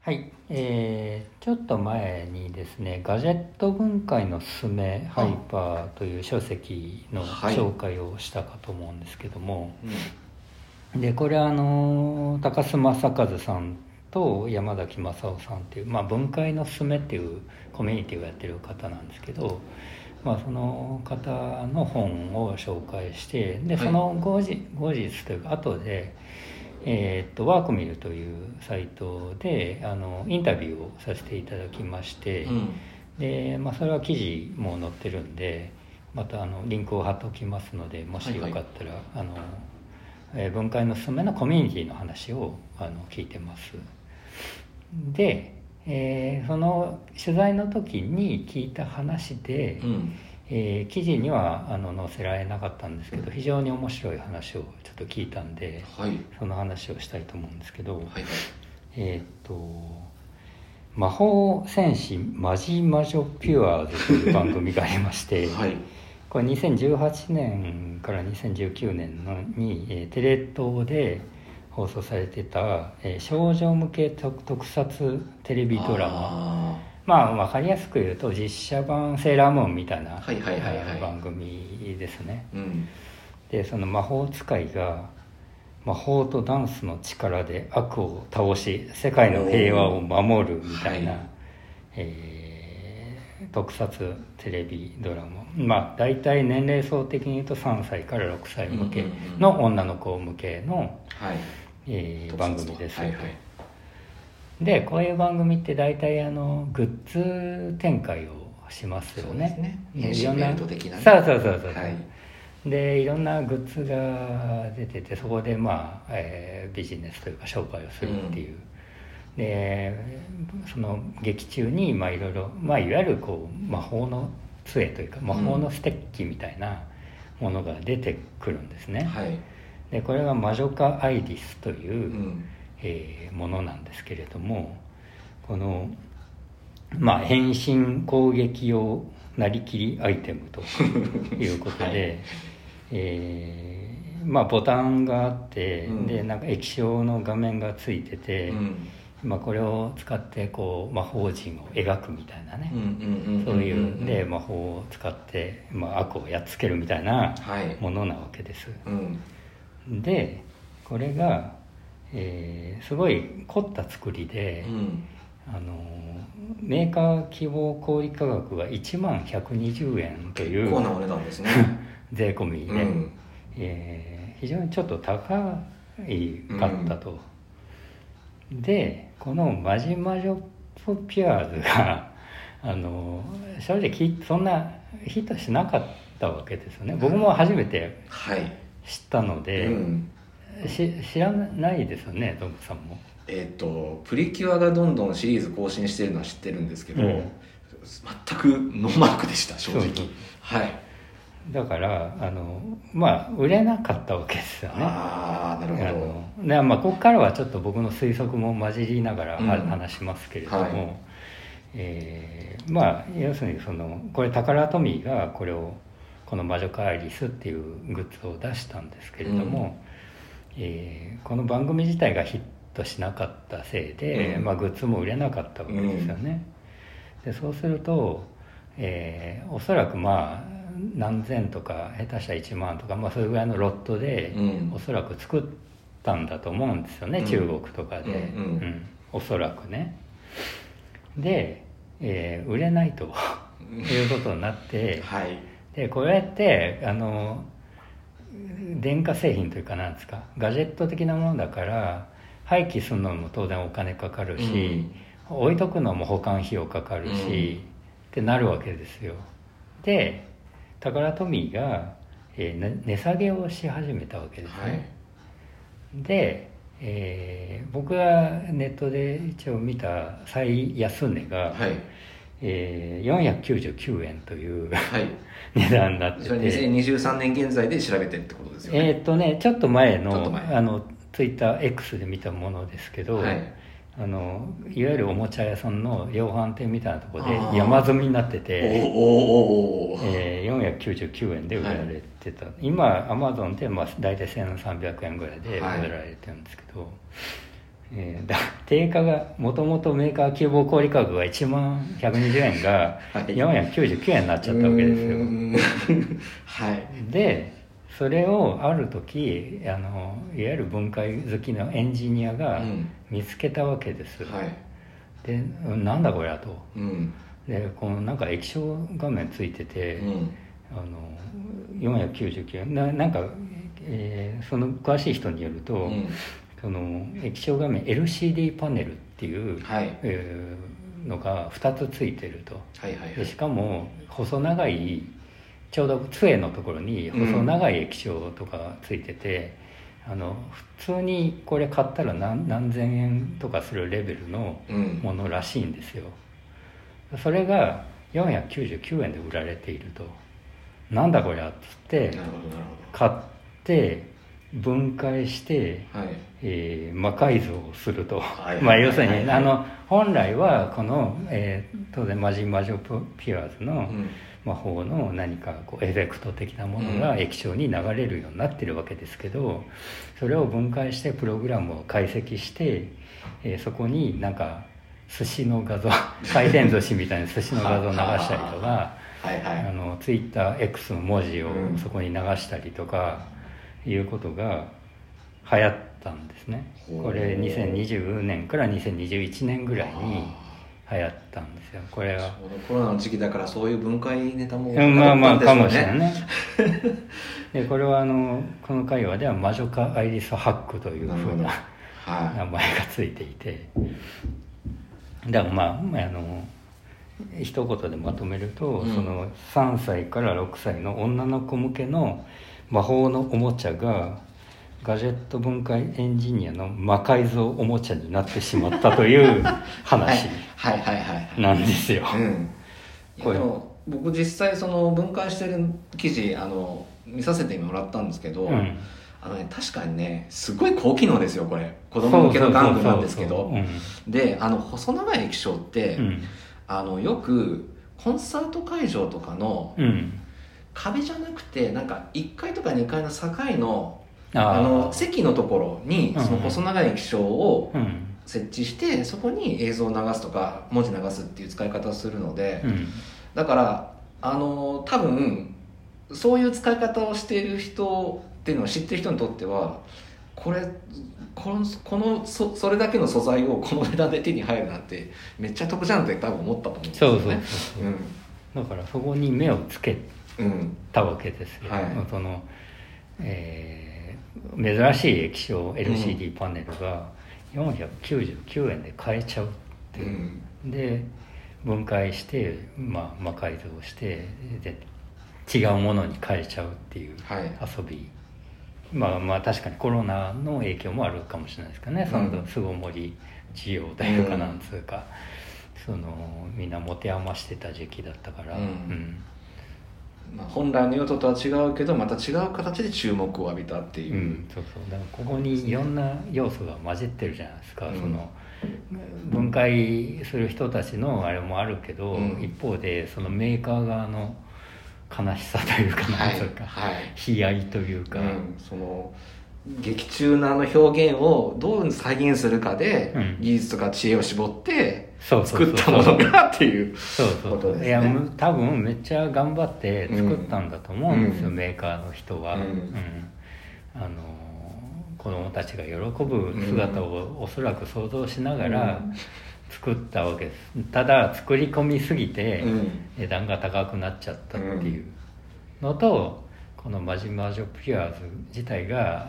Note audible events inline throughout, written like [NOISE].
はい、えーちょっと前にですね「ガジェット文化へのすすめハイパー」という書籍のはい。紹介をしたかと思うんですけども、うん。でこれはあの高須正和さんと山崎正夫さんっていう、まあ、文化へのすすめっていうコミュニティをやってる方なんですけど、まあ、その方の本を紹介してではい。その後日,、後日というか後で、えーっとワークミルというサイトであのインタビューをさせていただきまして、うん。で、まあ、それは記事も載ってるんでまたあのリンクを貼っておきますのでもしよかったら、あのえー文化へのすすめのコミュニティの話をあの聞いてます。で、えーその取材の時に聞いた話で、うんえー記事にはあの載せられなかったんですけど非常に面白い話をちょっと聞いたんではい。その話をしたいと思うんですけど、はいはい。えーっと「魔法戦士マジ魔女ピュアーズ」という番組がありまして、[LAUGHS] はい。これ2018年から2019年のに、えーテレ東で放送されてた、えー少女向け特特撮テレビドラマあまあ分かりやすく言うと実写版セーラームーンみたいなはいはいはいはい。えー番組ですね。ーうん。でその魔法使いが魔法とダンスの力で悪を倒し世界の平和を守るみたいな、はい。えー特撮テレビドラマ。まあ大体年齢層的に言うと3歳から6歳向けの女の子向けの、はい。えー番組です、はいはいでこういう番組って大体あのグッズ展開をしますよそうですね。ねでいろんな変身ベルト的なね。そうそうそうそう、はい。でいろんなグッズが出ててそこでまあ、えービジネスというか商売をするっていう、でその劇中にまあいろいろ、まあ、いわゆるこう魔法の杖というか魔法のステッキみたいなものが出てくるんですね、はい。でこれが魔女化アイリスという、うんえーものなんですけれどもこのまあ変身攻撃用なりきりアイテムということで、はい。えーまあボタンがあって、うん。でなんか液晶の画面がついてて、うん。まあ、これを使ってこう魔法陣を描くみたいなね、そういうでま魔法を使って、まあ、悪をやっつけるみたいなはい。ものなわけです。うん。でこれが、えーすごい凝った作りで、うん。あのメーカー希望小売価格が1万120円という結構なお値段ですね。[LAUGHS] 税込みで、うん。えー非常にちょっと高いかったと、でこの「マジ魔女ピュアーズが」あの正直そんなヒットしなかったわけですよね。僕も初めてはい。知ったので、うんし知らないですよねトムさんも。えっ、とプリキュアがどんどんシリーズ更新してるのは知ってるんですけど、うん。全くノーマークでした正直。はい。だからあのまあ売れなかったわけですよね。ああなるほあどのでまあここからはちょっと僕の推測も混じりながらは、うん。話しますけれども、はい。えーまあ要するにそのこれタカラトミーがこれをこの「魔女カアリス」っていうグッズを出したんですけれども、えーこの番組自体がヒットしなかったせいで、うん。まあ、グッズも売れなかったわけですよね。でそうすると、えーおそらくまあ何千とか下手したら1万とか、まあ、それぐらいのロットで、うん。おそらく作ったんだと思うんですよね、うん。中国とかで、うんうん。おそらくね。で、えー売れないということになって [LAUGHS] はい。でこれってあの電化製品というかなんですか？ガジェット的なものだから廃棄するのも当然お金かかるし、置いとくのも保管費用かかるし、ってなるわけですよ。でタカラトミーが、えーね値下げをし始めたわけですね、はい。で、えー僕がネットで一応見た最安値が、はいえー499円というはい。[LAUGHS] 値段になってそれて2023年現在で調べてってことですよね。えーっとねちょっと前のあのツイッター X で見たものですけど、はい。あのいわゆるおもちゃ屋さんの量販店みたいなところで山積みになっておて、おおえー499円で売られてた、今アマゾンでまあ大体1300円ぐらいで売はい。られてるんですけど、えーだ定価がもともとメーカー希望小売価格が1万120円がはい。499円になっちゃったわけですよ、[LAUGHS] はい。でそれをある時あのいわゆる分解好きのエンジニアがうん。見つけたわけです、はい。でなんだこれはと。うん。でこのなんか液晶画面ついてて、うん。あの499円。ななんか、えーその詳しい人によると、うんその液晶画面 LCD パネルっていう、はい。えーのが2つついてると。はいはいはい。でしかも細長いちょうど杖のところに細長い液晶とかついてて、あの普通にこれ買ったら何何千円とかするレベルのうん。ものらしいんですよ。それが499円で売られていると。なんだこりゃっつって買って分解して、はい。えー魔改造をすると、はいまあ要するはいはい [LAUGHS] にあの本来はこの、えー当然マジンマジョピュアーズのうん。魔法の何かこうエフェクト的なものがうん。液晶に流れるようになってるわけですけどそれを分解してプログラムを解析して、えーそこになんか寿司の画像回転寿司みたいな寿司の画像を流したりとかはいはいあのツイッター X の文字をうんそこに流したりとかいうことが流行ったんですね。これ2020年から2021年ぐらいに流行ったんですよ。これは。コロナの時期だからそういう分解ネタもうんまあまあかもしれいないね。[LAUGHS] でこれはあのこの会話では魔女化アイリスハックというふうなは名前がついていて。だからまああの一言でまとめると、うん。その3歳から6歳の女の子向けの魔法のおもちゃがガジェット分解エンジニアの魔改造おもちゃになってしまったという [LAUGHS] いはい話はいはいはい。なん。ですよ。うん僕実際その分解してる記事あの見させてもらったんですけど、うん。あのね確かにねすごい高機能ですよこれ。子供向けの玩具なんですけど。であの細長い液晶って、うん。あのよくコンサート会場とかのうんうん壁じゃなくてなんか1階とか2階の境のあの席のところにうん。その細長い液晶をうん。設置してそこに映像を流すとか文字流すっていう使い方をするので、うん。だからあの多分そういう使い方をしている人っていうのを知ってる人にとってはこれこのこのそそれだけの素材をこの値段で手に入るなんてめっちゃ得じゃんって多分思ったと思うんですよそうそうねそうそう。だからそこに目をつけうんうんたわけですよ、はい。その、えー珍しい液晶 LCD パネルが499円で買えちゃうってういう、ん。で分解して、まあ、魔改造してで違うものに変えちゃうっていうはい。遊び、まあまあ確かにコロナの影響もあるかもしれないですかね、そうん。の巣ごもり需要というかなんつうか、そのみんな持て余してた時期だったから、うんまあ、本来の用途とは違うけどまた違う形で注目を浴びたっていう。う、ん、そうそう。だからここにいろんな要素が混じってるじゃないですか、うん。その分解する人たちのあれもあるけど、うん。一方でそのメーカー側の悲しさというかはないんというか、はい。悲哀というか、うん、その劇中のあの表現をどう再現するかで、うん。技術とか知恵を絞って作ったものがっていうことですね。いやむ多分めっちゃ頑張って作ったんだと思うんですよ、うん。メーカーの人は、うん。あの子供たちが喜ぶ姿をおそらく想像しながらうん。作ったわけです。ただ作り込みすぎてうん。値段が高くなっちゃったっていうのとこの「マジマージョピュアーズ」自体が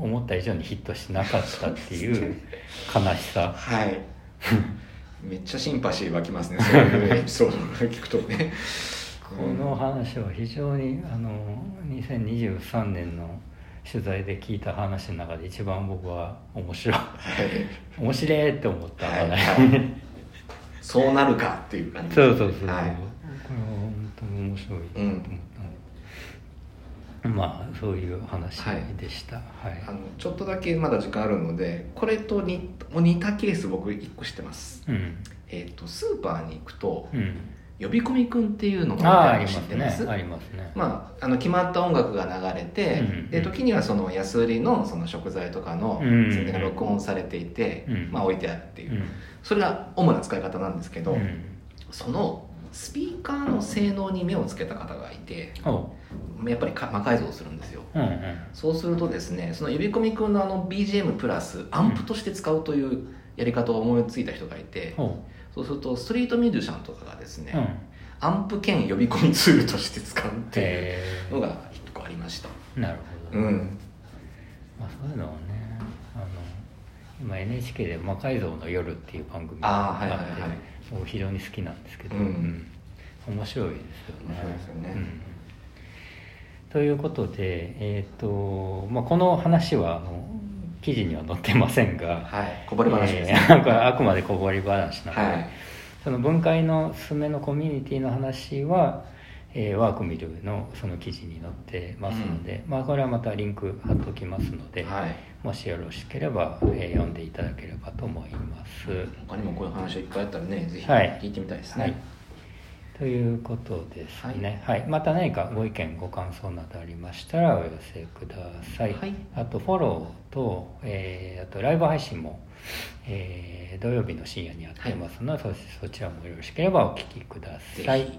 思った以上にヒットしなかったっていう [LAUGHS] 悲しさ。はい。めっちゃシンパシー湧きますね。そういうエピソードを聞くとね。この話は非常にあの2023年の取材で聞いた話の中で一番僕は面白い。はい。面白いって思ったはい話、はい。そうなるかっていう感じそうそうそうそう、はい。これは本当に面白いと思った、まあそういう話でした。はい、あのちょっとだけまだ時間あるのでこれと似似たケース僕1個知ってます。うん。えっ、とスーパーに行くとうん。呼び込みくんっていうのあああがりますね知ってますありますね。まあ、あの決まった音楽が流れて、うん。で時にはその安売りのその食材とかのうん。宣伝が録音されていて、うん。まあ、置いてあるっていう、うん。それが主な使い方なんですけど、うん。そのスピーカーの性能に目をつけた方がいてやっぱりか魔改造するんですよ。うんうん。そうするとですねその呼び込みくんのあの BGM プラスアンプとして使うというやり方を思いついた人がいて、おう。そうするとストリートミュージシャンとかがですね、うん。アンプ兼呼び込みツールとして使うっていうへのが一個ありました。えなるほど、うん。まあ、そういうのはねあの今 NHK で「魔改造の夜」っていう番組があってはいはい僕非常に好きなんですけど、うん。面白いですよね。面白いですよね。うん。ということで、えーとまあ、この話はあの記事には載ってませんが、はい。こぼれ話ですね、えー [LAUGHS] これあくまでこぼれ話なので、はい。その分解のすすめのコミュニティの話は、えーワークミルのその記事に載ってますので、まあ、これはまたリンク貼っておきますので、はい。もしよろしければ、えー読んでいただければと思います。他にもこういう話いっぱいあったらねぜひはい。聞いてみたいですはい。ね、ということですね、はい。また何かご意見ご感想などありましたらお寄せください、はい。あとフォローと、えーあとライブ配信も、えー土曜日の深夜にやってますので、そそちらもよろしければお聞きください